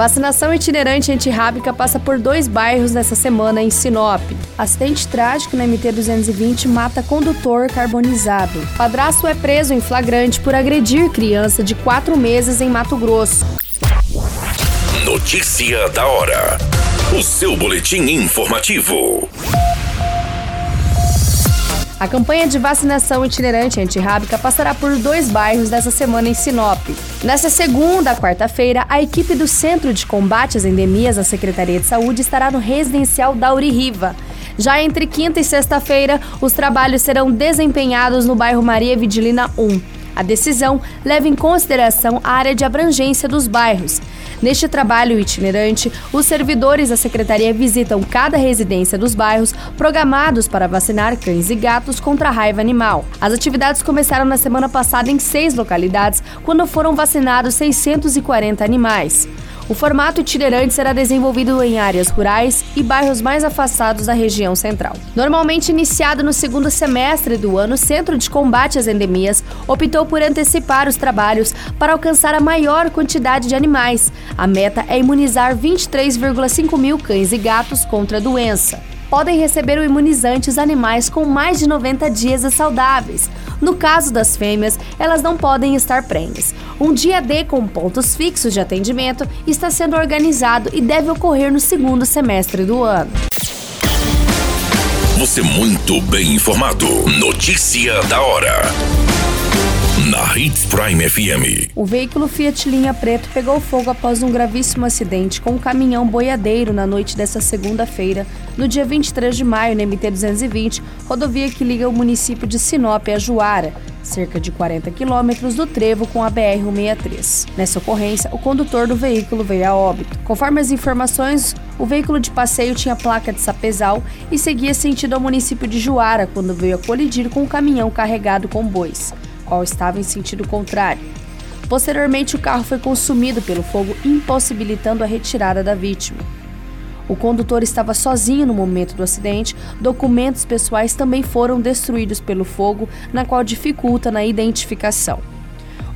Vacinação itinerante antirrábica passa por dois bairros nessa semana em Sinop. Acidente trágico na MT-220 mata condutor carbonizado. Padrasto é preso em flagrante por agredir criança de quatro meses em Mato Grosso. Notícia da hora. O seu boletim informativo. A campanha de vacinação itinerante antirrábica passará por dois bairros dessa semana em Sinop. Nessa segunda, quarta-feira, a equipe do Centro de Combate às Endemias da Secretaria de Saúde estará no residencial Dauri Riva. Já entre quinta e sexta-feira, os trabalhos serão desempenhados no bairro Maria Vidilina 1. A decisão leva em consideração a área de abrangência dos bairros. Neste trabalho itinerante, os servidores da secretaria visitam cada residência dos bairros programados para vacinar cães e gatos contra a raiva animal. As atividades começaram na semana passada em seis localidades, quando foram vacinados 640 animais. O formato itinerante será desenvolvido em áreas rurais e bairros mais afastados da região central. Normalmente iniciado no segundo semestre do ano, o Centro de Combate às Endemias optou por antecipar os trabalhos para alcançar a maior quantidade de animais. A meta é imunizar 23,5 mil cães e gatos contra a doença podem receber o imunizante os animais com mais de 90 dias e saudáveis. No caso das fêmeas, elas não podem estar prenhes. Um dia D com pontos fixos de atendimento está sendo organizado e deve ocorrer no segundo semestre do ano. Você muito bem informado. Notícia da hora na Hits Prime FM. O veículo Fiat Linha Preto pegou fogo após um gravíssimo acidente com um caminhão boiadeiro na noite desta segunda-feira, no dia 23 de maio, na MT-220, rodovia que liga o município de Sinop a Juara, cerca de 40 quilômetros do trevo com a BR-163. Nessa ocorrência, o condutor do veículo veio a óbito. Conforme as informações, o veículo de passeio tinha placa de sapezal e seguia sentido ao município de Juara quando veio a colidir com um caminhão carregado com bois qual estava em sentido contrário. Posteriormente, o carro foi consumido pelo fogo, impossibilitando a retirada da vítima. O condutor estava sozinho no momento do acidente, documentos pessoais também foram destruídos pelo fogo, na qual dificulta na identificação.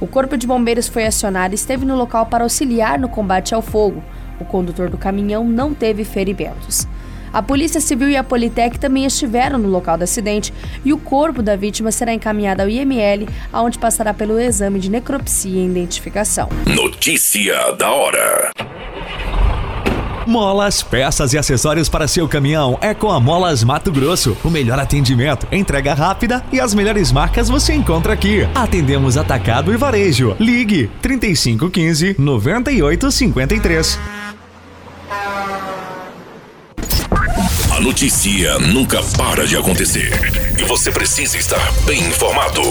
O Corpo de Bombeiros foi acionado e esteve no local para auxiliar no combate ao fogo. O condutor do caminhão não teve ferimentos. A Polícia Civil e a Politec também estiveram no local do acidente e o corpo da vítima será encaminhado ao IML, onde passará pelo exame de necropsia e identificação. Notícia da hora. Molas, peças e acessórios para seu caminhão é com a Molas Mato Grosso. O melhor atendimento, entrega rápida e as melhores marcas você encontra aqui. Atendemos atacado e varejo. Ligue 3515 9853. A notícia nunca para de acontecer e você precisa estar bem informado.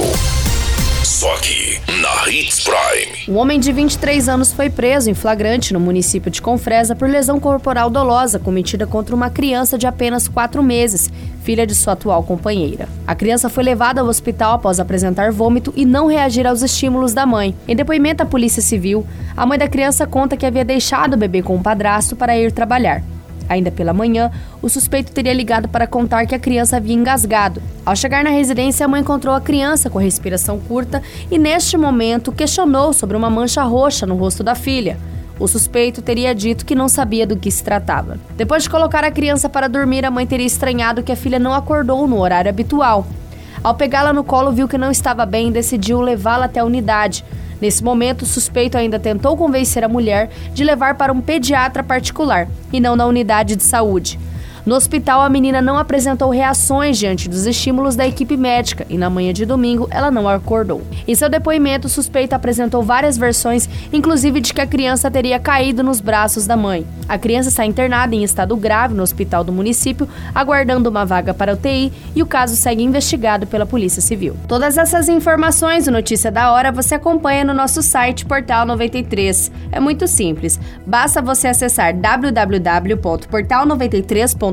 Só aqui, na Hits Prime. Um homem de 23 anos foi preso em flagrante no município de Confresa por lesão corporal dolosa cometida contra uma criança de apenas 4 meses, filha de sua atual companheira. A criança foi levada ao hospital após apresentar vômito e não reagir aos estímulos da mãe. Em depoimento à Polícia Civil, a mãe da criança conta que havia deixado o bebê com o padrasto para ir trabalhar. Ainda pela manhã, o suspeito teria ligado para contar que a criança havia engasgado. Ao chegar na residência, a mãe encontrou a criança com respiração curta e, neste momento, questionou sobre uma mancha roxa no rosto da filha. O suspeito teria dito que não sabia do que se tratava. Depois de colocar a criança para dormir, a mãe teria estranhado que a filha não acordou no horário habitual. Ao pegá-la no colo, viu que não estava bem e decidiu levá-la até a unidade. Nesse momento, o suspeito ainda tentou convencer a mulher de levar para um pediatra particular e não na unidade de saúde. No hospital, a menina não apresentou reações diante dos estímulos da equipe médica e na manhã de domingo ela não acordou. Em seu depoimento, o suspeito apresentou várias versões, inclusive de que a criança teria caído nos braços da mãe. A criança está internada em estado grave no hospital do município, aguardando uma vaga para UTI e o caso segue investigado pela Polícia Civil. Todas essas informações do Notícia da Hora você acompanha no nosso site Portal 93. É muito simples, basta você acessar www.portal93.com